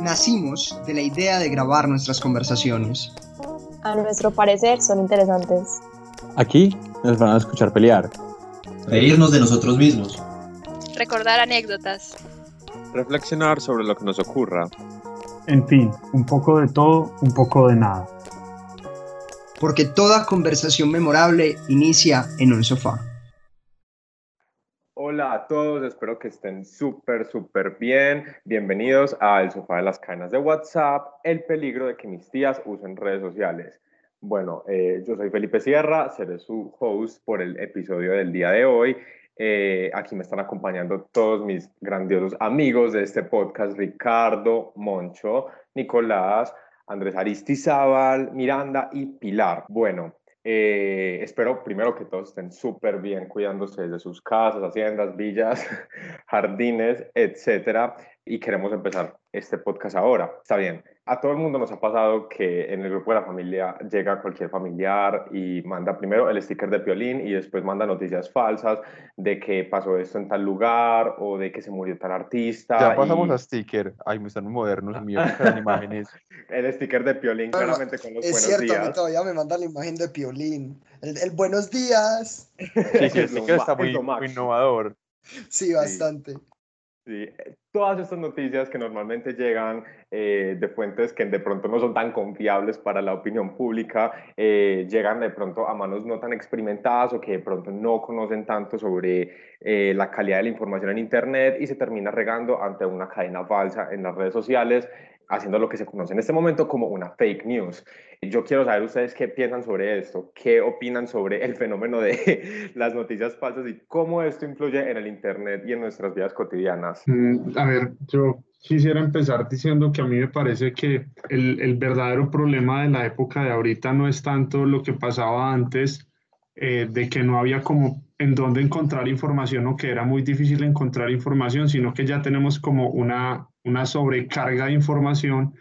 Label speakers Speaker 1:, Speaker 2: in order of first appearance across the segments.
Speaker 1: Nacimos de la idea de grabar nuestras conversaciones.
Speaker 2: A nuestro parecer son interesantes.
Speaker 3: Aquí nos van a escuchar pelear.
Speaker 4: Reírnos de nosotros mismos.
Speaker 5: Recordar anécdotas.
Speaker 6: Reflexionar sobre lo que nos ocurra.
Speaker 7: En fin, un poco de todo, un poco de nada.
Speaker 1: Porque toda conversación memorable inicia en un sofá.
Speaker 6: Hola a todos, espero que estén súper, súper bien. Bienvenidos a El Sofá de las Cadenas de WhatsApp, el peligro de que mis tías usen redes sociales. Bueno, eh, yo soy Felipe Sierra, seré su host por el episodio del día de hoy. Eh, aquí me están acompañando todos mis grandiosos amigos de este podcast, Ricardo, Moncho, Nicolás, Andrés Aristizábal, Miranda y Pilar. Bueno, eh, espero primero que todos estén súper bien cuidándose de sus casas, haciendas, villas, jardines, etcétera. Y queremos empezar este podcast ahora. Está bien, a todo el mundo nos ha pasado que en el grupo de la familia llega cualquier familiar y manda primero el sticker de violín y después manda noticias falsas de que pasó esto en tal lugar o de que se murió tal artista.
Speaker 3: Ya pasamos a sticker. Ay, me están modernos míos con imágenes.
Speaker 6: el sticker de Piolín, claramente con los
Speaker 8: es
Speaker 6: buenos
Speaker 8: cierto,
Speaker 6: días.
Speaker 8: a mí todavía me manda la imagen de Piolín. El, el buenos días.
Speaker 3: Sí, sí, el
Speaker 6: Es
Speaker 3: sticker está muy,
Speaker 6: es
Speaker 3: muy innovador.
Speaker 8: Sí, bastante.
Speaker 6: Sí, eh, todas estas noticias que normalmente llegan eh, de fuentes que de pronto no son tan confiables para la opinión pública, eh, llegan de pronto a manos no tan experimentadas o que de pronto no conocen tanto sobre la calidad de la información en Internet y se termina regando ante una cadena falsa en las redes sociales, haciendo lo que se conoce en este momento como una fake news. Yo quiero saber ustedes qué piensan sobre esto, qué opinan sobre el fenómeno de las noticias falsas y cómo esto influye en el Internet y en nuestras vidas cotidianas.
Speaker 7: Mm, A ver, yo quisiera empezar diciendo que a mí me parece que el, el verdadero problema de la época de ahorita no es tanto lo que pasaba antes, eh, de que no había como en dónde encontrar información o que era muy difícil encontrar información, sino que ya tenemos como una, una sobrecarga de información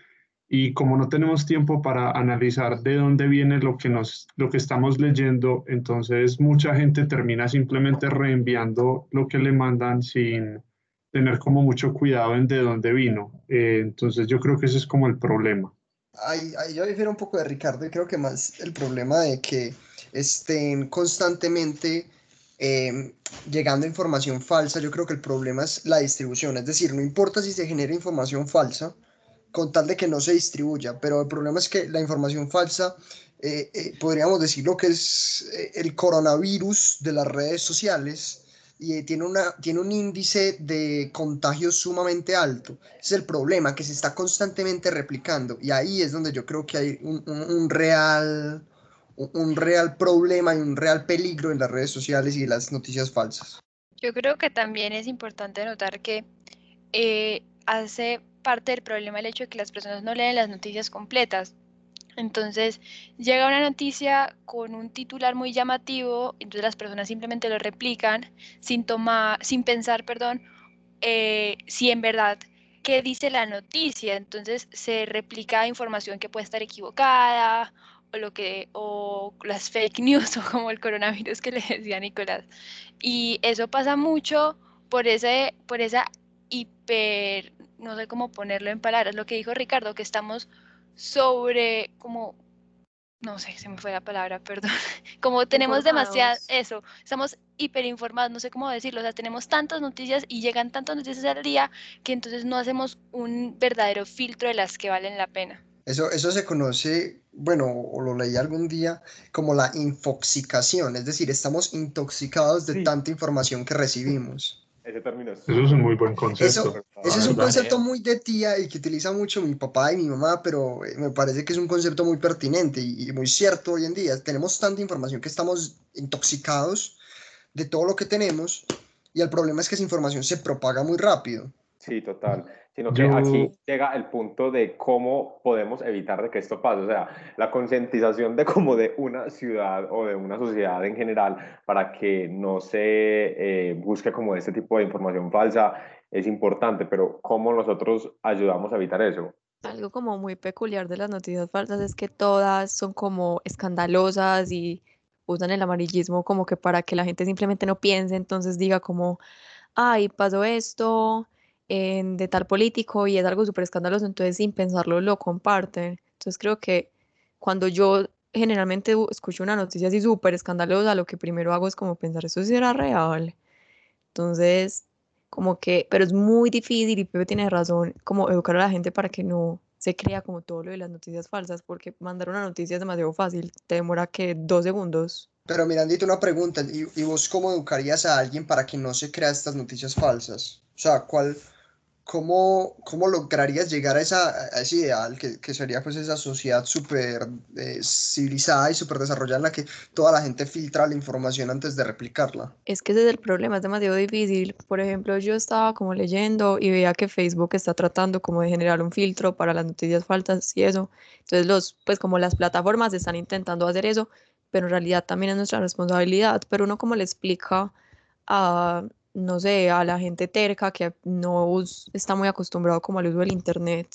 Speaker 7: y como no tenemos tiempo para analizar de dónde viene lo que, nos, lo que estamos leyendo, entonces mucha gente termina simplemente reenviando lo que le mandan sin tener como mucho cuidado en de dónde vino. Eh, entonces yo creo que ese es como el problema.
Speaker 8: Ahí, ahí yo difiero un poco de Ricardo y creo que más el problema de que estén constantemente eh, llegando información falsa, yo creo que el problema es la distribución. Es decir, no importa si se genera información falsa, con tal de que no se distribuya, pero el problema es que la información falsa, eh, eh, podríamos decir lo que es eh, el coronavirus de las redes sociales, y eh, tiene, una, tiene un índice de contagio sumamente alto. Es el problema, que se está constantemente replicando. Y ahí es donde yo creo que hay un real, un, real problema y un real peligro en las redes sociales y las noticias falsas.
Speaker 5: Yo creo que también es importante notar que eh, hace parte del problema el hecho de que las personas no leen las noticias completas. Entonces llega una noticia con un titular muy llamativo, entonces las personas simplemente lo replican sin tomar, sin pensar, perdón, eh, si en verdad qué dice la noticia. Entonces se replica información que puede estar equivocada o lo que o las fake news o como el coronavirus que le decía Nicolás. Y eso pasa mucho por ese por esa hiper no sé cómo ponerlo en palabras, lo que dijo Ricardo, que estamos sobre como no sé, se me fue la palabra, perdón. Como tenemos demasiado eso, estamos hiperinformados, no sé cómo decirlo, o sea, tenemos tantas noticias y llegan tantas noticias al día que entonces no hacemos un verdadero filtro de las que valen la pena.
Speaker 8: Eso, eso se conoce, bueno, o lo leí algún día, como la infoxicación, es decir, estamos intoxicados de
Speaker 6: Sí.
Speaker 8: tanta información que recibimos.
Speaker 6: Ese término es
Speaker 7: Eso es un muy buen concepto.
Speaker 8: Eso, Ese es un concepto muy de tía y que utiliza mucho mi papá y mi mamá, pero eh, me parece que es un concepto muy pertinente y, y muy cierto hoy en día. Tenemos tanta información que estamos intoxicados de todo lo que tenemos y el problema es que esa información se propaga muy rápido.
Speaker 6: Sí, total. Sino que
Speaker 7: Yo-
Speaker 6: aquí llega el punto de cómo podemos evitar de que esto pase. O sea, la concientización de como de una ciudad o de una sociedad en general para que no se eh, busque como este tipo de información falsa es importante, pero ¿cómo nosotros ayudamos a evitar eso?
Speaker 2: Algo como muy peculiar de las noticias falsas es que todas son como escandalosas y usan el amarillismo como que para que la gente simplemente no piense, entonces diga como,
Speaker 9: ay, pasó esto en- de tal político y es algo súper escandaloso, entonces sin pensarlo lo comparten. Entonces creo que cuando yo generalmente escucho una noticia así súper escandalosa, lo que primero hago es como pensar, ¿eso sí era real? Entonces, como que, pero es muy difícil y Pepe tiene razón, como educar a la gente para que no se crea como todo lo de las noticias falsas, porque mandar una noticia es demasiado fácil, te demora que dos segundos.
Speaker 8: Pero Mirandito, una pregunta, ¿y, y vos cómo educarías a alguien para que no se crea estas noticias falsas? O sea, ¿cuál, cómo, cómo lograrías llegar a, esa, a ese ideal que, que sería pues esa sociedad súper eh, civilizada y súper desarrollada en la que toda la gente filtra la información antes de replicarla?
Speaker 9: Es que ese es el problema, es demasiado difícil. Por ejemplo, yo estaba como leyendo y veía que Facebook está tratando como de generar un filtro para las noticias falsas y eso. Entonces los, pues como las plataformas están intentando hacer eso, pero en realidad también es nuestra responsabilidad. Pero uno como le explica a, no sé, a la gente terca que no está muy acostumbrado como al uso del internet,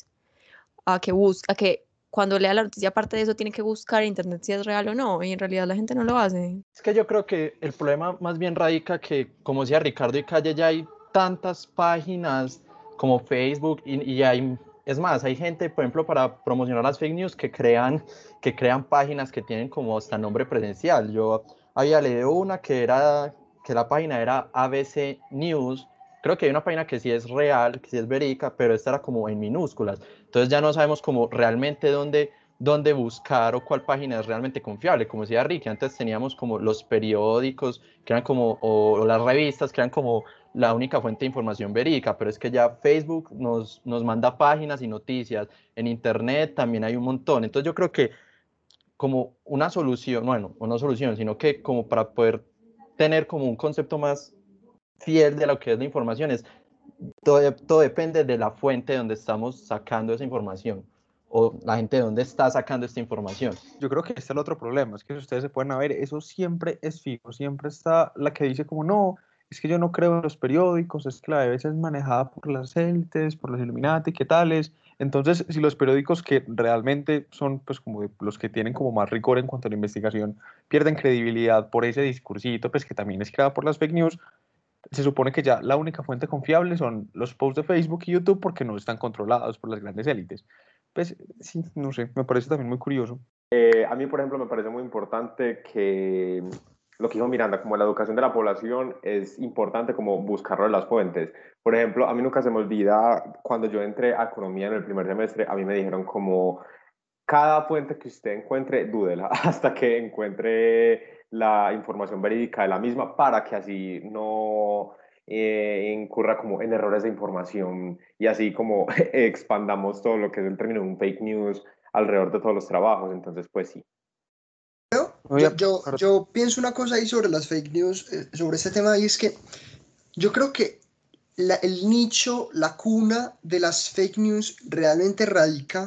Speaker 9: a que busca, a que cuando lea la noticia aparte de eso tiene que buscar internet si es real o no, y en realidad la gente no lo hace.
Speaker 10: Es que yo creo que el problema más bien radica que, como decía Ricardo y Calle, ya hay tantas páginas como Facebook y, y hay, es más, hay gente, por ejemplo, para promocionar las fake news que crean, que crean páginas que tienen como hasta nombre presencial. Yo había leído una que era, que la página era ABC News. Creo que hay una página que sí es real, que sí es verídica, pero esta era como en minúsculas. Entonces ya no sabemos como realmente dónde, dónde buscar o cuál página es realmente confiable. Como decía Ricky, antes teníamos como los periódicos, que eran como, o, o las revistas, que eran como la única fuente de información verídica, pero es que ya Facebook nos, nos manda páginas y noticias, en Internet también hay un montón. Entonces yo creo que como una solución, bueno, no solución, sino que como para poder tener como un concepto más fiel de lo que es la información, es todo, todo depende de la fuente donde estamos sacando esa información o la gente de dónde está sacando esta información.
Speaker 3: Yo creo que este es el otro problema, es que si ustedes se pueden ver, eso siempre es fijo, siempre está la que dice como no, es que yo no creo en los periódicos, es que la BBC es manejada por las élites, por los Illuminati, ¿qué tales? Entonces, si los periódicos que realmente son pues como los que tienen como más rigor en cuanto a la investigación pierden credibilidad por ese discursito, pues que también es creado por las fake news, se supone que ya la única fuente confiable son los posts de Facebook y YouTube porque no están controlados por las grandes élites. Pues sí, no sé, me parece también muy curioso.
Speaker 6: Eh, a mí, por ejemplo, me parece muy importante que lo que dijo Miranda, como la educación de la población, es importante como buscarlo en las fuentes. Por ejemplo, a mí nunca se me olvida cuando yo entré a economía en el primer semestre, a mí me dijeron como cada fuente que usted encuentre, dúdela hasta que encuentre la información verídica de la misma para que así no eh, incurra como en errores de información y así como expandamos todo lo que es el término de un fake news alrededor de todos los trabajos. Entonces, pues sí.
Speaker 8: Yo, yo, yo pienso una cosa ahí sobre las fake news, eh, sobre este tema, y es que yo creo que la- el nicho, la cuna de las fake news realmente radica en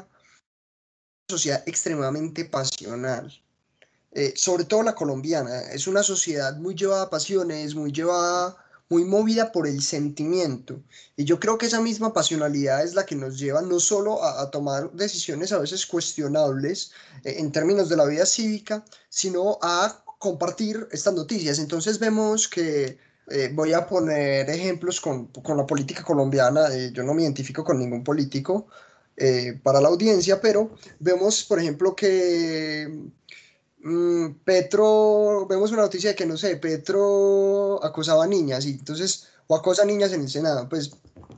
Speaker 8: una sociedad extremadamente pasional. Eh, sobre todo la colombiana, es una sociedad muy llevada a pasiones, muy llevada, muy movida por el sentimiento. Y yo creo que esa misma pasionalidad es la que nos lleva no solo a, a tomar decisiones a veces cuestionables eh, en términos de la vida cívica, sino a compartir estas noticias. Entonces vemos que, eh, voy a poner ejemplos con, con la política colombiana, eh, yo no me identifico con ningún político eh, para la audiencia, pero vemos, por ejemplo, que mm, Petro, vemos una noticia de que, no sé, Petro acosaba a niñas, y entonces, o acosa a niñas en el Senado, pues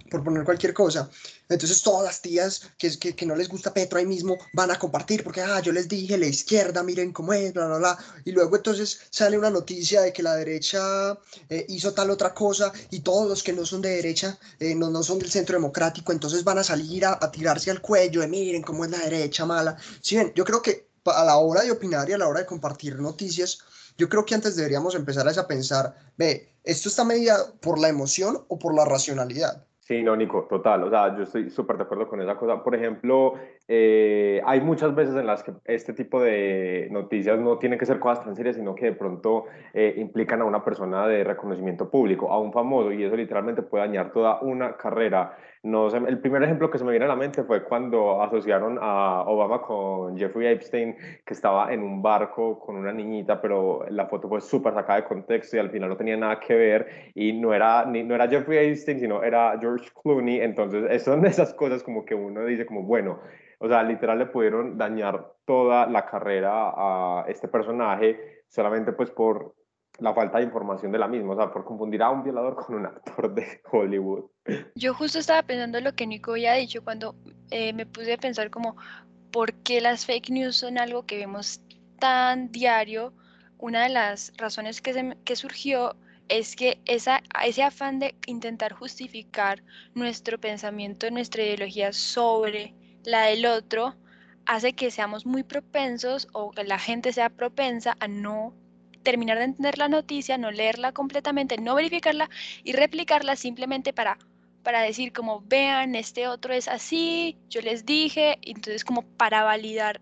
Speaker 8: por poner cualquier cosa. Entonces todas las tías que, que, que no les gusta Petro ahí mismo van a compartir porque, ah, yo les dije, la izquierda, miren cómo es, bla, bla, bla. Y luego entonces sale una noticia de que la derecha eh, hizo tal otra cosa y todos los que no son de derecha, eh, no, no son del centro democrático, entonces van a salir a, a tirarse al cuello de, miren cómo es la derecha mala. Si bien, yo creo que a la hora de opinar y a la hora de compartir noticias, yo creo que antes deberíamos empezar a pensar, ve, ¿esto está medida por la emoción o por la racionalidad?
Speaker 6: Sí, no, Nico, total. O sea, yo estoy súper de acuerdo con esa cosa. Por ejemplo, eh, hay muchas veces en las que este tipo de noticias no tienen que ser cosas tan serias, sino que de pronto eh, implican a una persona de reconocimiento público, a un famoso, y eso literalmente puede dañar toda una carrera. No sé, el primer ejemplo que se me viene a la mente fue cuando asociaron a Obama con Jeffrey Epstein, que estaba en un barco con una niñita, pero la foto fue súper sacada de contexto y al final no tenía nada que ver y no era, ni, no era Jeffrey Epstein, sino era George Clooney. Entonces, son esas cosas como que uno dice como, bueno, o sea, literal le pudieron dañar toda la carrera a este personaje solamente pues por la falta de información de la misma, o sea, por confundir a un violador con un actor de Hollywood.
Speaker 5: Yo justo estaba pensando lo que Nico ya ha dicho cuando eh, me puse a pensar como, ¿por qué las fake news son algo que vemos tan diario? Una de las razones que, que surgió es que esa, ese afán de intentar justificar nuestro pensamiento, nuestra ideología sobre la del otro, hace que seamos muy propensos o que la gente sea propensa a no terminar de entender la noticia, no leerla completamente, no verificarla y replicarla simplemente para, para decir como vean, este otro es así, yo les dije, entonces como para validar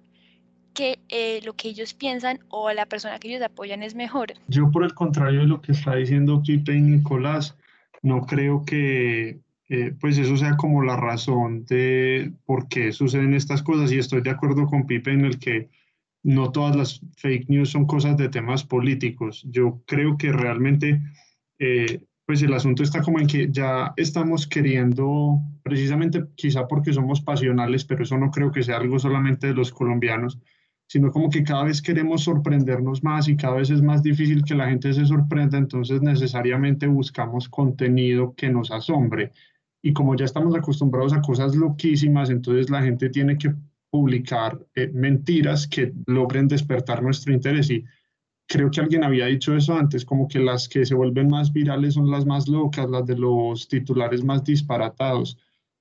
Speaker 5: que eh, lo que ellos piensan o la persona que ellos apoyan es mejor.
Speaker 7: Yo por el contrario de lo que está diciendo Pipe y Nicolás, no creo que eh, pues eso sea como la razón de por qué suceden estas cosas y estoy de acuerdo con Pipe en el que no todas las fake news son cosas de temas políticos. Yo creo que realmente, eh, pues el asunto está como en que ya estamos queriendo, precisamente quizá porque somos pasionales, pero eso no creo que sea algo solamente de los colombianos, sino como que cada vez queremos sorprendernos más y cada vez es más difícil que la gente se sorprenda, entonces necesariamente buscamos contenido que nos asombre. Y como ya estamos acostumbrados a cosas loquísimas, entonces la gente tiene que publicar eh, mentiras que logren despertar nuestro interés. Y creo que alguien había dicho eso antes, como que las que se vuelven más virales son las más locas, las de los titulares más disparatados.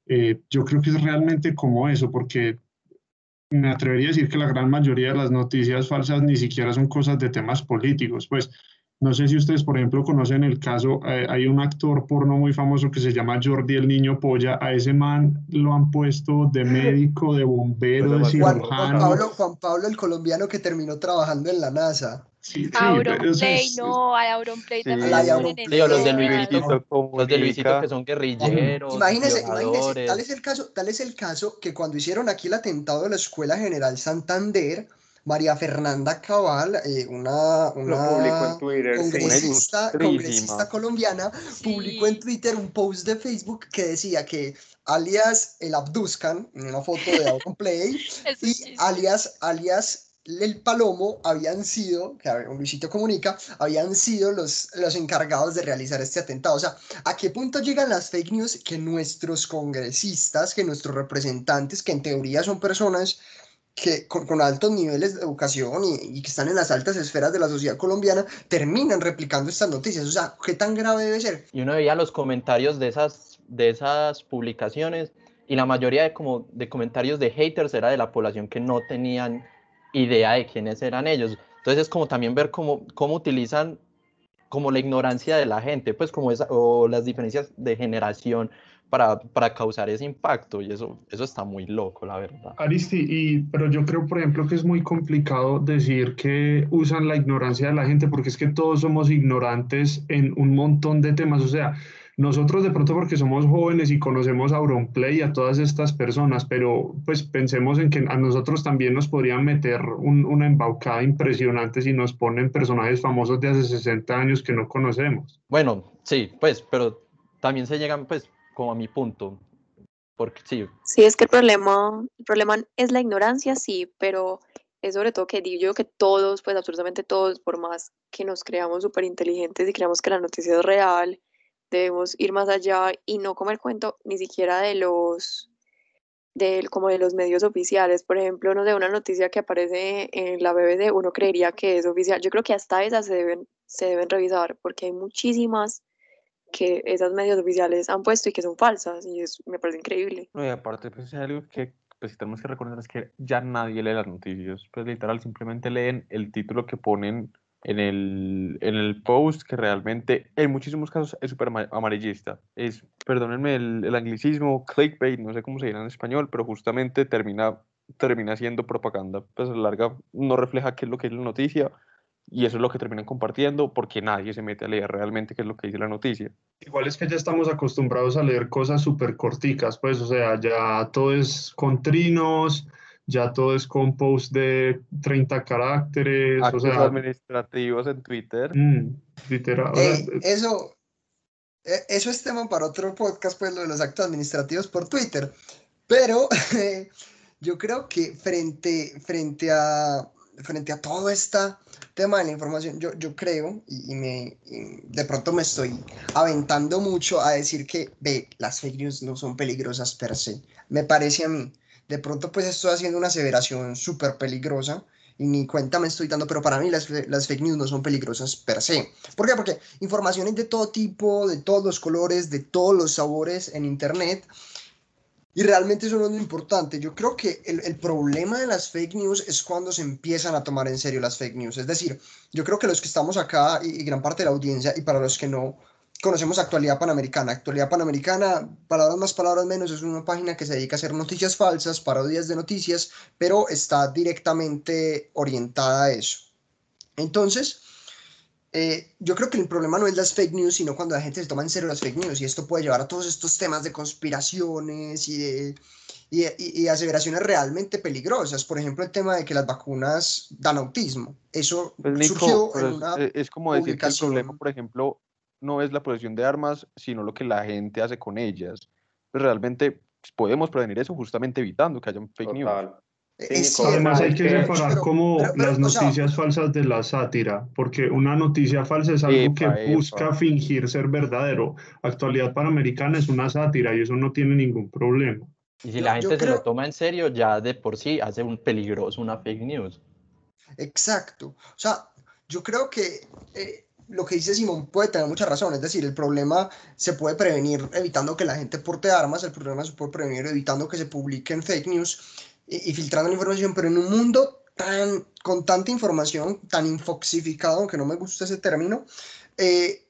Speaker 7: Eh, yo creo que es realmente como eso, porque me atrevería a decir que la gran mayoría de las noticias falsas ni siquiera son cosas de temas políticos. Pues no sé si ustedes, por ejemplo, conocen el caso, eh, hay un actor porno muy famoso que se llama Jordi el Niño Polla, a ese man lo han puesto de médico, de bombero, de cirujano.
Speaker 8: Juan, Pablo, Juan Pablo, el colombiano que terminó trabajando en la NASA.
Speaker 5: Sí, sí, Auronplay, no, a Auronplay también.
Speaker 10: los de Luisito, los de Luisito que son guerrilleros.
Speaker 8: Imagínese, imagínese, tal es, el caso, tal es el caso que cuando hicieron aquí el atentado de la Escuela General Santander, María Fernanda Cabal, eh, una, una congresista, colombiana, publicó en Twitter un post de Facebook que decía que alias el Abduscan, en una foto de Auronplay, y alias, alias el Palomo habían sido, que un Luisito comunica, habían sido los, los encargados de realizar este atentado. O sea, ¿a qué punto llegan las fake news que nuestros congresistas, que nuestros representantes, que en teoría son personas que con, altos niveles de educación y, que están en las altas esferas de la sociedad colombiana terminan replicando estas noticias. O sea, ¿qué tan grave debe ser?
Speaker 10: Y uno veía los comentarios de esas, de esas publicaciones y la mayoría de, como, de comentarios de haters era de la población que no tenían idea de quiénes eran ellos. Entonces es como también ver cómo, cómo utilizan como la ignorancia de la gente, pues como esa, o las diferencias de generación para, para, causar ese impacto y eso, eso está muy loco, la verdad.
Speaker 7: Aristi, y, pero yo creo, por ejemplo, que es muy complicado decir que usan la ignorancia de la gente porque es que todos somos ignorantes en un montón de temas, o sea, nosotros de pronto porque somos jóvenes y conocemos a Auronplay y a todas estas personas, pero pues pensemos en que a nosotros también nos podrían meter una embaucada impresionante si nos ponen personajes famosos de hace 60 años que no conocemos.
Speaker 10: Bueno, sí, pues, pero también se llegan pues como a mi punto. Porque sí.
Speaker 2: Sí, es que el problema, el problema es la ignorancia, sí, pero es sobre todo que digo yo que todos, pues absolutamente todos, por más que nos creamos súper inteligentes y creamos que la noticia es real, debemos ir más allá y no comer cuento ni siquiera de los de, como de los medios oficiales, por ejemplo, no de una noticia que aparece en la BBC, uno creería que es oficial. Yo creo que hasta esas se deben, se deben revisar porque hay muchísimas que esas medios oficiales han puesto y que son falsas y eso me parece increíble.
Speaker 3: y aparte, pues es algo que pues, tenemos que reconocer es que ya nadie lee las noticias, pues literal simplemente leen el título que ponen en el, en el post que realmente en muchísimos casos es súper amarillista. Es, perdónenme el, el, anglicismo, clickbait, no sé cómo se dirá en español, pero justamente termina, termina siendo propaganda. Pues a la larga no refleja qué es lo que es la noticia y eso es lo que terminan compartiendo porque nadie se mete a leer realmente qué es lo que dice la noticia.
Speaker 7: Igual es que ya estamos acostumbrados a leer cosas súper corticas, pues, o sea, ya todo es con trinos, ya todo es con post de 30 caracteres,
Speaker 3: Actos
Speaker 7: o sea,
Speaker 3: administrativos en Twitter.
Speaker 7: mm, literal. o sea,
Speaker 8: Eh, eso, eh, eso es tema para otro podcast, pues lo de los actos administrativos por Twitter. Pero eh, yo creo que frente, frente, a, frente a todo este tema de la información, yo, yo creo, y, me, de pronto me estoy aventando mucho a decir que, ve, las fake news no son peligrosas per se. Me parece a mí. De pronto, pues estoy haciendo una aseveración súper peligrosa y ni cuenta me estoy dando, pero para mí las, las fake news no son peligrosas per se. ¿Por qué? Porque informaciones de todo tipo, de todos los colores, de todos los sabores en Internet. Y realmente eso no es lo importante. Yo creo que el, el problema de las fake news es cuando se empiezan a tomar en serio las fake news. Es decir, yo creo que los que estamos acá y, y gran parte de la audiencia, y para los que no conocemos Actualidad Panamericana. Actualidad Panamericana, palabras más, palabras menos, es una página que se dedica a hacer noticias falsas, parodias de noticias, pero está directamente orientada a eso. Entonces, eh, yo creo que el problema no es las fake news, sino cuando la gente se toma en serio las fake news y esto puede llevar a todos estos temas de conspiraciones y de, y, y- y aseveraciones realmente peligrosas. Por ejemplo, el tema de que las vacunas dan autismo. Eso
Speaker 3: Pues, Nico,
Speaker 8: surgió en
Speaker 3: es,
Speaker 8: una...
Speaker 3: eh, es como decir que el problema, por ejemplo, no es la posesión de armas, sino lo que la gente hace con ellas. Pues realmente pues, podemos prevenir eso justamente evitando que haya fake news.
Speaker 6: Total. Sí,
Speaker 8: es
Speaker 7: Además hay
Speaker 6: que
Speaker 7: separar
Speaker 8: pero-
Speaker 7: como
Speaker 8: pero- pero,
Speaker 7: las
Speaker 8: o sea,
Speaker 7: noticias falsas de la sátira, porque una noticia falsa es algo
Speaker 3: Epa,
Speaker 7: que busca
Speaker 3: epa.
Speaker 7: fingir ser verdadero. Actualidad Panamericana es una sátira y eso no tiene ningún problema.
Speaker 10: Y si
Speaker 8: Yo-
Speaker 10: la
Speaker 8: yo
Speaker 10: gente se lo toma en serio, ya de por sí hace un peligroso una fake news.
Speaker 8: Exacto. O sea, yo creo que eh, lo que dice Simón puede tener mucha razón. Es decir, el problema se puede prevenir evitando que la gente porte armas, el problema se puede prevenir evitando que se publiquen fake news y, filtrando la información, pero en un mundo tan, con tanta información, tan infoxificado, aunque no me gusta ese término, eh,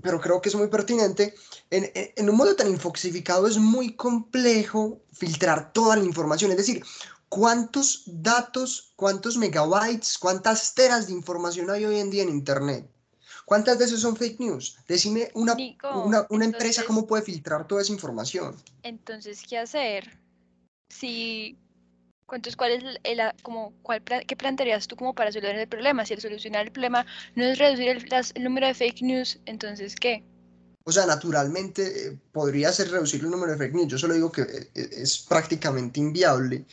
Speaker 8: pero creo que es muy pertinente. En, en- en un mundo tan infoxificado es muy complejo filtrar toda la información. Es decir, ¿cuántos datos, cuántos megabytes, cuántas teras de información hay hoy en día en Internet? ¿Cuántas de esas son fake news? Decime una,
Speaker 5: Nico,
Speaker 8: una, una empresa cómo puede filtrar toda esa información.
Speaker 5: Entonces, ¿qué hacer? Si, entonces, ¿cuál es el, el- como, cuál, qué plantearías tú como para solucionar el problema? Si el solucionar el problema no es reducir el, las- el número de fake news, entonces, ¿qué?
Speaker 8: O sea, naturalmente eh, podría ser reducir el número de fake news. Yo solo digo que eh, eh, es prácticamente inviable.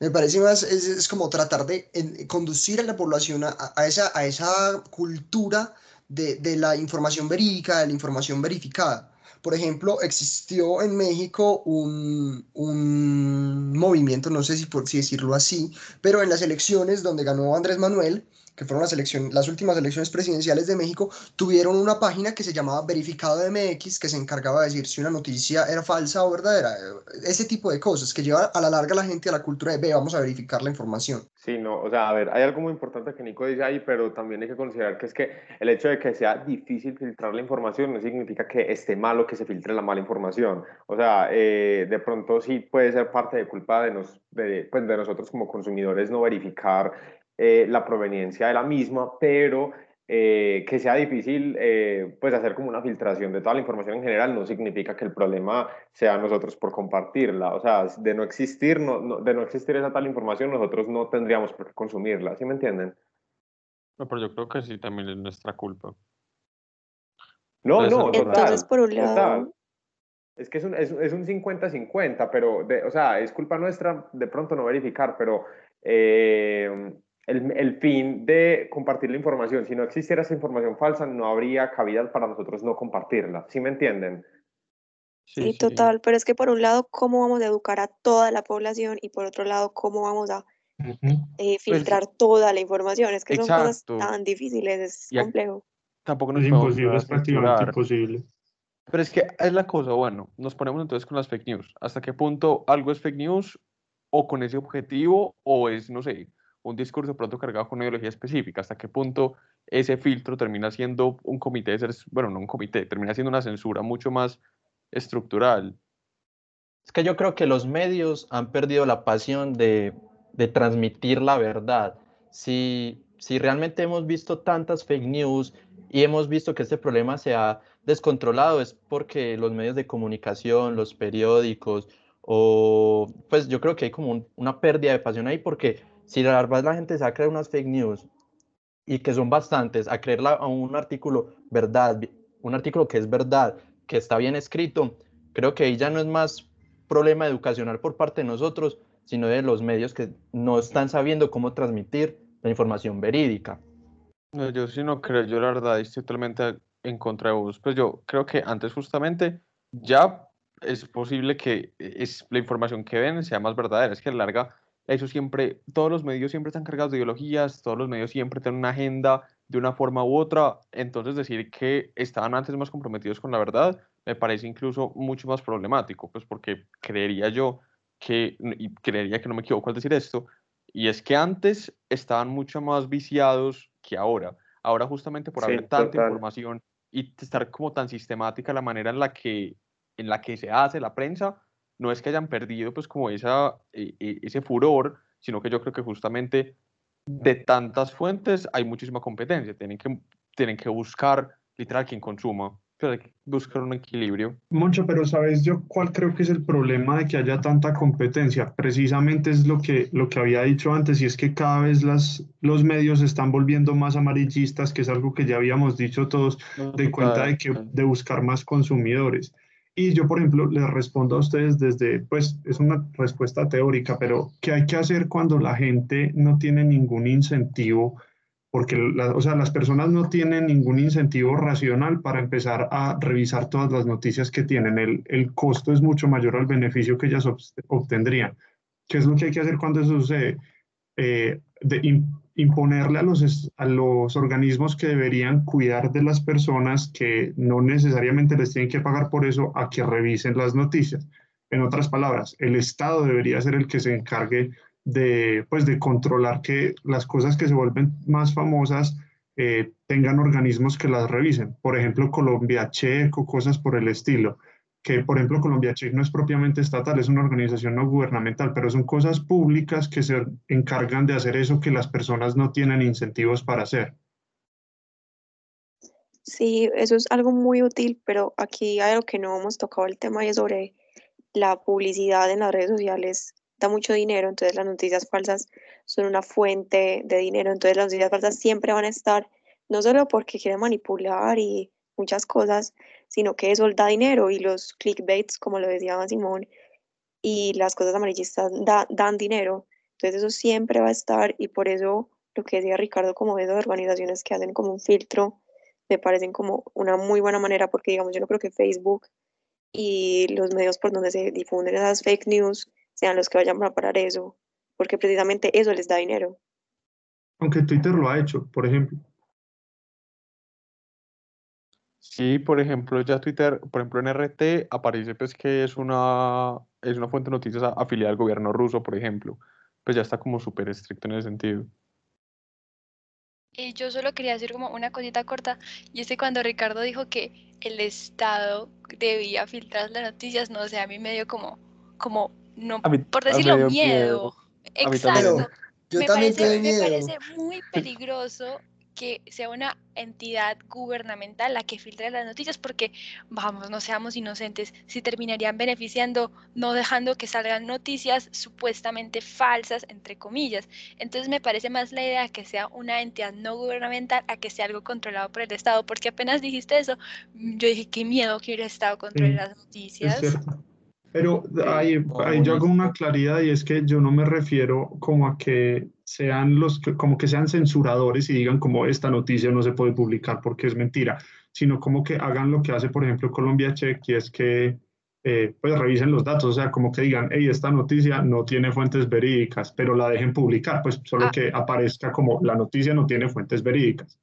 Speaker 8: Me parece más, es, es como tratar de conducir a la población a, a esa, a esa cultura de, de la información verídica, de la información verificada. Por ejemplo, existió en México un, un movimiento, no sé si por si decirlo así, pero en las elecciones donde ganó Andrés Manuel, que fueron las, elecciones, las últimas elecciones presidenciales de México, tuvieron una página que se llamaba Verificado MX, que se encargaba de decir si una noticia era falsa o verdadera. Ese tipo de cosas que lleva a la larga a la gente a la cultura de, ve, vamos a verificar la información.
Speaker 6: Sí, no, o sea, a ver, hay algo muy importante que Nico dice ahí, pero también hay que considerar que es que el hecho de que sea difícil filtrar la información no significa que esté malo que se filtre la mala información. O sea, eh, de pronto sí puede ser parte de culpa de, nos, de, pues, de nosotros como consumidores no verificar eh, la proveniencia de la misma, pero eh, que sea difícil eh, pues hacer como una filtración de toda la información en general no significa que el problema sea nosotros por compartirla. O sea, de no existir, no, no- de no existir esa tal información, nosotros no tendríamos por qué consumirla. ¿Sí me entienden?
Speaker 3: No, pero yo creo que sí también es nuestra culpa.
Speaker 6: No,
Speaker 3: Entonces,
Speaker 6: no,
Speaker 3: total,
Speaker 2: Entonces, por un
Speaker 6: total.
Speaker 2: lado,
Speaker 6: Es que es un, es, es un 50-50, pero, de, o sea, es culpa nuestra de pronto no verificar, pero eh, el, el fin de compartir la información, si no existiera esa información falsa, no habría cabida para nosotros no compartirla. ¿Sí me entienden?
Speaker 2: sí, total, pero es que por un lado, ¿cómo vamos a educar a toda la población? Y por otro lado, ¿cómo vamos a eh, filtrar toda la información? Es que son cosas
Speaker 3: Exacto.
Speaker 2: tan difíciles, es
Speaker 3: Y
Speaker 2: complejo.
Speaker 3: Tampoco nos
Speaker 7: Es imposible, es prácticamente imposible.
Speaker 3: Pero es que es la cosa, bueno, nos ponemos entonces con las fake news. ¿Hasta qué punto algo es fake news o con ese objetivo o es, no sé, un discurso pronto cargado con una ideología específica? ¿Hasta qué punto ese filtro termina siendo un comité de bueno, no un comité, termina siendo una censura mucho más estructural?
Speaker 10: Es que yo creo que los medios han perdido la pasión de, de transmitir la verdad. Si si realmente hemos visto tantas fake news y hemos visto que este problema se ha descontrolado es porque los medios de comunicación, los periódicos, o pues yo creo que hay como una pérdida de pasión ahí porque si la verdad la gente se va creer unas fake news y que son bastantes, a creerla a un artículo verdad, un artículo que es verdad, que está bien escrito, creo que ahí ya no es más problema educacional por parte de nosotros, sino de los medios que no están sabiendo cómo transmitir la información verídica.
Speaker 3: No, yo sí no creo, yo la verdad estoy totalmente en contra de vos. Pues yo creo que antes justamente ya es posible que es, la información que ven sea más verdadera. Es que a la larga, eso siempre, todos los medios siempre están cargados de ideologías, todos los medios siempre tienen una agenda de una forma u otra. Entonces decir que estaban antes más comprometidos con la verdad me parece incluso mucho más problemático, pues porque creería yo que, y creería que no me equivoco al decir esto, y es que antes estaban mucho más viciados que ahora. Ahora justamente por haber tanta información y estar como tan sistemática la manera en la que, en la que se hace la prensa, no es que hayan perdido pues como esa, e, e, ese furor, sino que yo creo que justamente de tantas fuentes hay muchísima competencia, tienen que, tienen que buscar literal quien consuma hay que buscar un equilibrio.
Speaker 7: Moncho, pero ¿sabes yo cuál creo que es el problema de que haya tanta competencia? Precisamente es lo que, lo que había dicho antes, y es que cada vez las, los medios se están volviendo más amarillistas, que es algo que ya habíamos dicho todos, de cuenta de, que, de buscar más consumidores. Y yo, por ejemplo, les respondo a ustedes desde, pues es una respuesta teórica, pero ¿qué hay que hacer cuando la gente no tiene ningún incentivo? porque o sea, las personas no tienen ningún incentivo racional para empezar a revisar todas las noticias que tienen. El, el costo es mucho mayor al beneficio que ellas obtendrían. ¿Qué es lo que hay que hacer cuando eso sucede? Eh, de imponerle a los, a los organismos que deberían cuidar de las personas que no necesariamente les tienen que pagar por eso a que revisen las noticias. En otras palabras, el Estado debería ser el que se encargue de, pues, de controlar que las cosas que se vuelven más famosas eh, tengan organismos que las revisen. Por ejemplo, Colombia Check o cosas por el estilo. Que, por ejemplo, Colombia Check no es propiamente estatal, es una organización no gubernamental, pero son cosas públicas que se encargan de hacer eso que las personas no tienen incentivos para hacer.
Speaker 2: Sí, eso es algo muy útil, pero aquí hay algo que no hemos tocado el tema y es sobre la publicidad en las redes sociales da mucho dinero, entonces las noticias falsas son una fuente de dinero, entonces las noticias falsas siempre van a estar, no solo porque quieren manipular y muchas cosas, sino que eso da dinero y los clickbaits, como lo decía Simón, y las cosas amarillistas dan dinero, entonces eso siempre va a estar y por eso lo que decía Ricardo como de organizaciones que hacen como un filtro, me parecen como una muy buena manera porque digamos yo no creo que Facebook y los medios por donde se difunden esas fake news sean los que vayan a parar eso, porque precisamente eso les da dinero.
Speaker 7: Aunque Twitter lo ha hecho, por ejemplo.
Speaker 3: Sí, por ejemplo, ya Twitter, por ejemplo en RT aparece pues que es una, es una fuente de noticias afiliada al gobierno ruso, por ejemplo. Pues ya está como súper estricto en ese sentido.
Speaker 5: Y yo solo quería decir como una cosita corta, y es que cuando Ricardo dijo que el Estado debía filtrar las noticias, no sé, a mí me dio como, como no, por decirlo, miedo. Exacto.
Speaker 8: Yo me también
Speaker 5: parece, Me parece muy peligroso que sea una entidad gubernamental la que filtre las noticias, porque, vamos, no seamos inocentes, si terminarían beneficiando, no dejando que salgan noticias supuestamente falsas, entre comillas. Entonces me parece más la idea que sea una entidad no gubernamental a que sea algo controlado por el Estado, porque apenas dijiste eso, yo dije, qué miedo que el Estado controle las noticias.
Speaker 7: Pero ahí, yo hago una claridad y es que yo no me refiero como a que sean los como que sean censuradores y digan como esta noticia no se puede publicar porque es mentira, sino como que hagan lo que hace por ejemplo Colombia Check y es que eh, pues revisen los datos, o sea, como que digan, hey, esta noticia no tiene fuentes verídicas, pero la dejen publicar, pues solo ah. que aparezca como la noticia no tiene fuentes verídicas.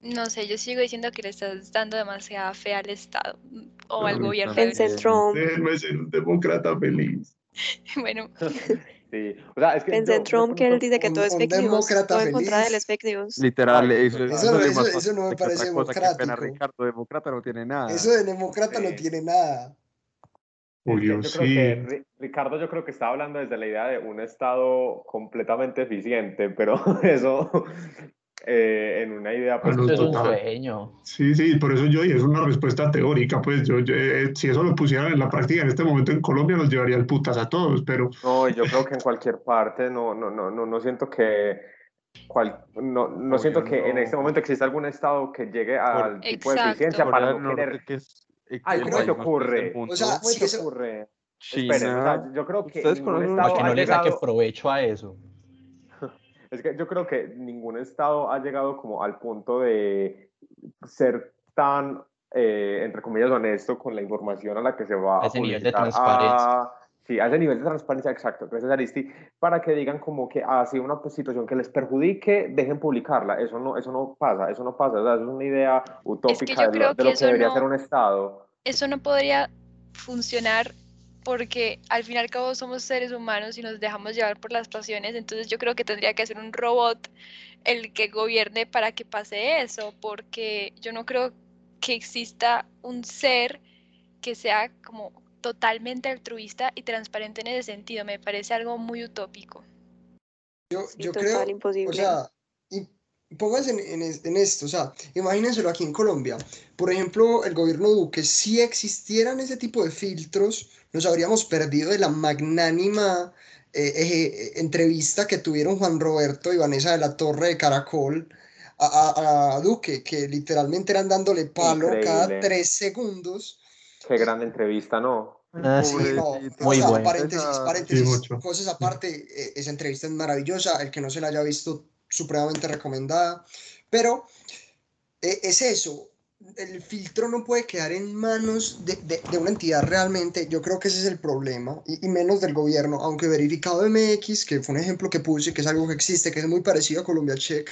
Speaker 5: No sé, yo sigo diciendo que le estás dando demasiada fe al Estado mm, o al gobierno.
Speaker 2: Pensé Trump.
Speaker 7: Déjenme ser un demócrata feliz.
Speaker 5: bueno.
Speaker 6: Sí. O sea, es que
Speaker 2: Pensé en Trump que él dice que todo es fake news, todo en contra de las fake news.
Speaker 3: Literal, eso,
Speaker 8: eso, eso, eso no me parece democrático. Pena,
Speaker 3: Ricardo, demócrata no tiene nada.
Speaker 8: Eso de demócrata no tiene nada.
Speaker 6: Yo creo que Ricardo yo creo que está hablando desde la idea de un Estado completamente eficiente, pero eso eh, en una idea pues,
Speaker 10: es un sueño.
Speaker 7: Sí, sí, por eso yo, y es una respuesta teórica, pues yo, yo, eh, si eso lo pusieran en la práctica en este momento en Colombia nos llevaría al putas a todos, pero
Speaker 6: No, yo creo que en cualquier parte no, no, no, no, no siento que cual, no, no siento que en
Speaker 3: no.
Speaker 6: este momento exista algún estado que llegue al tipo de
Speaker 5: Exacto.
Speaker 6: eficiencia
Speaker 3: Corea
Speaker 6: para no querer.
Speaker 3: que es
Speaker 6: Ay, ¿cómo se ocurre?
Speaker 8: O sea,
Speaker 6: ¿Cómo
Speaker 8: sí,
Speaker 6: se
Speaker 8: eso-
Speaker 6: ocurre?
Speaker 3: China,
Speaker 6: Esperen, o sea, yo creo que
Speaker 3: ¿Ustedes conocen un
Speaker 6: estado
Speaker 10: Para que no le saque provecho a eso.
Speaker 6: Es que yo creo que ningún estado ha llegado como al punto de ser tan, eh, entre comillas, honesto con la información a la que se va
Speaker 10: A
Speaker 6: a
Speaker 10: ese nivel de transparencia.
Speaker 6: Ah, sí, a ese nivel de transparencia, exacto. Gracias, Aristi. Para que digan como que ha sido una situación que les perjudique, dejen publicarla. Eso no, eso no pasa, eso no pasa. O sea, eso es una idea utópica de lo, de
Speaker 5: que
Speaker 6: lo que debería
Speaker 5: no-
Speaker 6: ser un estado.
Speaker 5: Eso no podría funcionar porque al fin y al cabo somos seres humanos y nos dejamos llevar por las pasiones, entonces yo creo que tendría que ser un robot el que gobierne para que pase eso, porque yo no creo que exista un ser que sea como totalmente altruista y transparente en ese sentido, me parece algo muy utópico.
Speaker 8: Yo,
Speaker 2: Sí,
Speaker 8: yo
Speaker 2: total,
Speaker 8: creo,
Speaker 2: imposible.
Speaker 8: o sea, pónganse en, en en esto, o sea, imagínenselo aquí en Colombia. Por ejemplo, el gobierno Duque, si existieran ese tipo de filtros, nos habríamos perdido de la magnánima eh, eje- entrevista que tuvieron Juan Roberto y Vanessa de la Torre de Caracol a, a- a Duque, que literalmente eran dándole palo cada
Speaker 6: Increíble.
Speaker 8: tres segundos.
Speaker 6: Qué gran entrevista, ¿no?
Speaker 10: Ah, sí.
Speaker 8: No.
Speaker 10: Muy
Speaker 8: o sea,
Speaker 10: bueno.
Speaker 8: paréntesis, paréntesis,
Speaker 7: Sí,
Speaker 8: cosas aparte, eh, esa entrevista es maravillosa, el que no se la haya visto, supremamente recomendada, pero eh, es eso, el filtro no puede quedar en manos de, de- de una entidad realmente, yo creo que ese es el problema, y, y menos del gobierno, aunque verificado MX, que fue un ejemplo que puse, que es algo que existe, que es muy parecido a Colombia Check,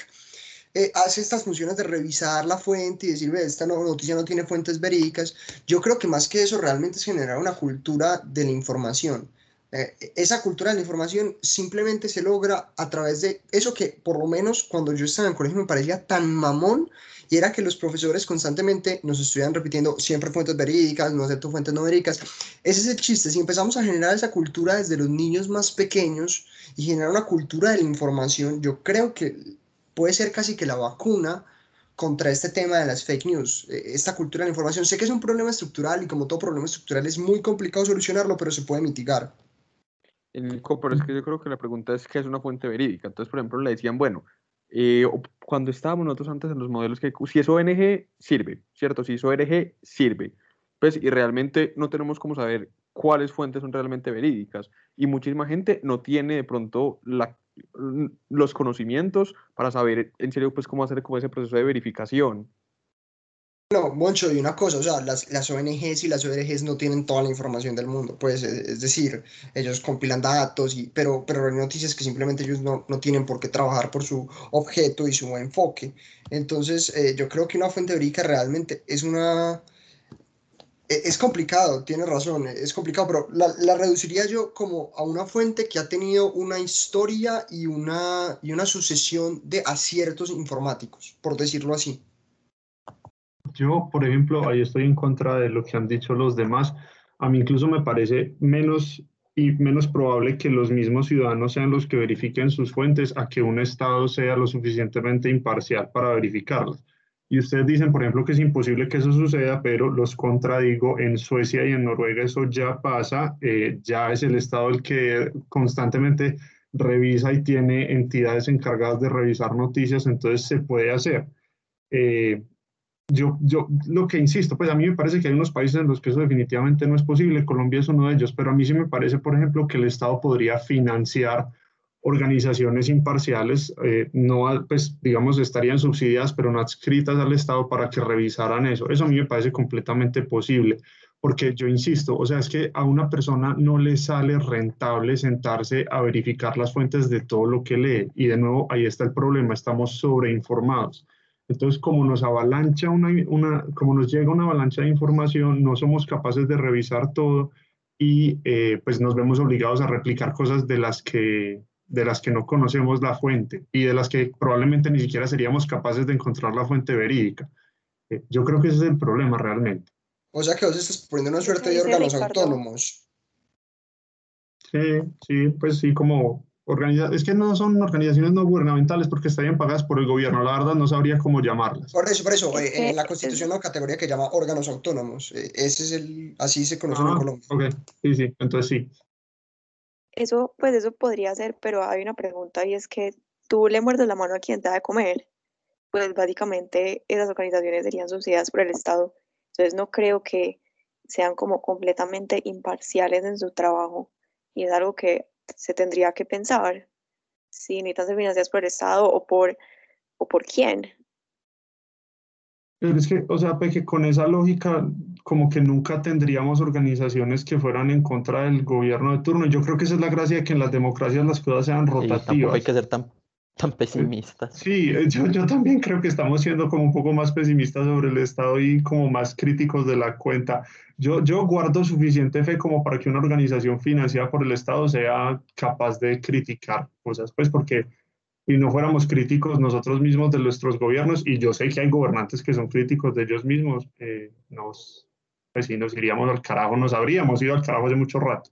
Speaker 8: eh, hace estas funciones de revisar la fuente y decir, ve, esta no- noticia no tiene fuentes verídicas, yo creo que más que eso realmente es generar una cultura de la información. Eh, esa cultura de la información simplemente se logra a través de eso que por lo menos cuando yo estaba en el colegio me parecía tan mamón y era que los profesores constantemente nos estuvieran repitiendo siempre fuentes verídicas, no acepto fuentes no verídicas. Ese es el chiste, si empezamos a generar esa cultura desde los niños más pequeños y generar una cultura de la información, yo creo que puede ser casi que la vacuna contra este tema de las fake news, eh, esta cultura de la información. Sé que es un problema estructural y como todo problema estructural es muy complicado solucionarlo, pero se puede mitigar.
Speaker 3: Nico, pero es que yo creo que la pregunta es qué es una fuente verídica. Entonces, por ejemplo, le decían, bueno, eh, cuando estábamos nosotros antes en los modelos que si es ONG, sirve, ¿cierto? Si es ONG, sirve. Pues, y realmente no tenemos cómo saber cuáles fuentes son realmente verídicas. Y muchísima gente no tiene de pronto la, los conocimientos para saber en serio, pues, cómo hacer como ese proceso de verificación.
Speaker 8: No, Moncho, y una cosa, o sea, las, las ONGs y las ORGs no tienen toda la información del mundo, pues, eh, es decir, ellos compilan datos, y, pero, pero hay noticias que simplemente ellos no, no tienen por qué trabajar por su objeto y su enfoque. Entonces, eh, yo creo que una fuente verídica realmente es una... e- Es complicado, tiene razón, es complicado, pero la, la reduciría yo como a una fuente que ha tenido una historia y una, y una sucesión de aciertos informáticos, por decirlo así.
Speaker 7: Yo, por ejemplo, ahí estoy en contra de lo que han dicho los demás. A mí incluso me parece menos y menos probable que los mismos ciudadanos sean los que verifiquen sus fuentes a que un Estado sea lo suficientemente imparcial para verificarlas. Y ustedes dicen, por ejemplo, que es imposible que eso suceda, pero los contradigo, en Suecia y en Noruega eso ya pasa, eh, ya es el Estado el que constantemente revisa y tiene entidades encargadas de revisar noticias, entonces se puede hacer. Eh, yo, yo lo que insisto, pues a mí me parece que hay unos países en los que eso definitivamente no es posible, Colombia es uno de ellos, pero a mí sí me parece, por ejemplo, que el Estado podría financiar organizaciones imparciales, eh, no, pues digamos, estarían subsidiadas, pero no adscritas al Estado para que revisaran eso. Eso a mí me parece completamente posible, porque yo insisto, o sea, es que a una persona no le sale rentable sentarse a verificar las fuentes de todo lo que lee, y de nuevo ahí está el problema, estamos sobreinformados. Entonces, como nos avalancha una, una, como nos llega una avalancha de información, no somos capaces de revisar todo y eh, pues nos vemos obligados a replicar cosas de las que de las que no conocemos la fuente y de las que probablemente ni siquiera seríamos capaces de encontrar la fuente verídica. Eh, yo creo que ese es el problema realmente.
Speaker 8: O sea que vos estás poniendo una suerte de órganos
Speaker 2: Ricardo.
Speaker 8: autónomos.
Speaker 7: Sí, sí, pues sí, como Organiza es que no son organizaciones no gubernamentales porque estarían pagadas por el gobierno, la verdad no sabría cómo llamarlas.
Speaker 8: Por eso, por eso,
Speaker 2: Es
Speaker 8: eh, en la Constitución hay una categoría que llama órganos autónomos. eh, ese es el, así se conocen en
Speaker 7: Ah,
Speaker 8: Colombia.
Speaker 7: ok, sí, sí, entonces sí.
Speaker 2: Eso, pues eso podría ser, pero hay una pregunta y es que tú le muerdes la mano a quien te da de comer. Pues básicamente esas organizaciones serían subsidiadas por el Estado. Entonces no creo que sean como completamente imparciales en su trabajo y es algo que se tendría que pensar si necesitan ser financiadas por el Estado o por, o por quién.
Speaker 7: Pero es que, o sea, pues que con esa lógica, como que nunca tendríamos organizaciones que fueran en contra del gobierno de turno. Yo creo que esa es la gracia de que en las democracias las cosas sean
Speaker 10: Y tampoco
Speaker 7: rotativas.
Speaker 10: hay que ser tan, tan pesimistas.
Speaker 7: Sí, eh, yo, yo también creo que estamos siendo como un poco más pesimistas sobre el Estado y como más críticos de la cuenta. Yo, yo guardo suficiente fe como para que una organización financiada por el Estado sea capaz de criticar cosas, pues porque si no fuéramos críticos nosotros mismos de nuestros gobiernos, y yo sé que hay gobernantes que son críticos de ellos mismos, eh, nos, pues si nos iríamos al carajo, nos habríamos ido al carajo hace mucho rato.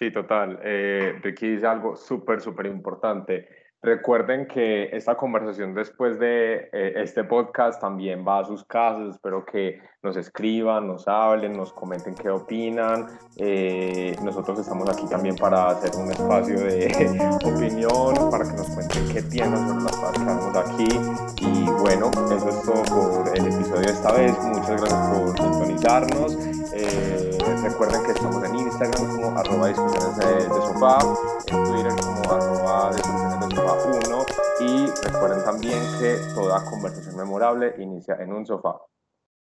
Speaker 6: Sí, total. Eh, Ricky dice algo súper, súper importante. Recuerden que esta conversación después de eh, este podcast también va a sus casas. Espero que nos escriban, nos hablen, nos comenten qué opinan. Eh, nosotros estamos aquí también para hacer un espacio de opinión, para que nos cuenten qué piensan sobre las cosas que hablamos aquí. Y bueno, eso es todo por el episodio de esta vez. Muchas gracias por sintonizarnos. Eh, recuerden que estamos Instagram como arroba discusiones de, de sofá, en Twitter como arroba discusiones de sofá 1 y recuerden también que toda conversación memorable inicia en un sofá.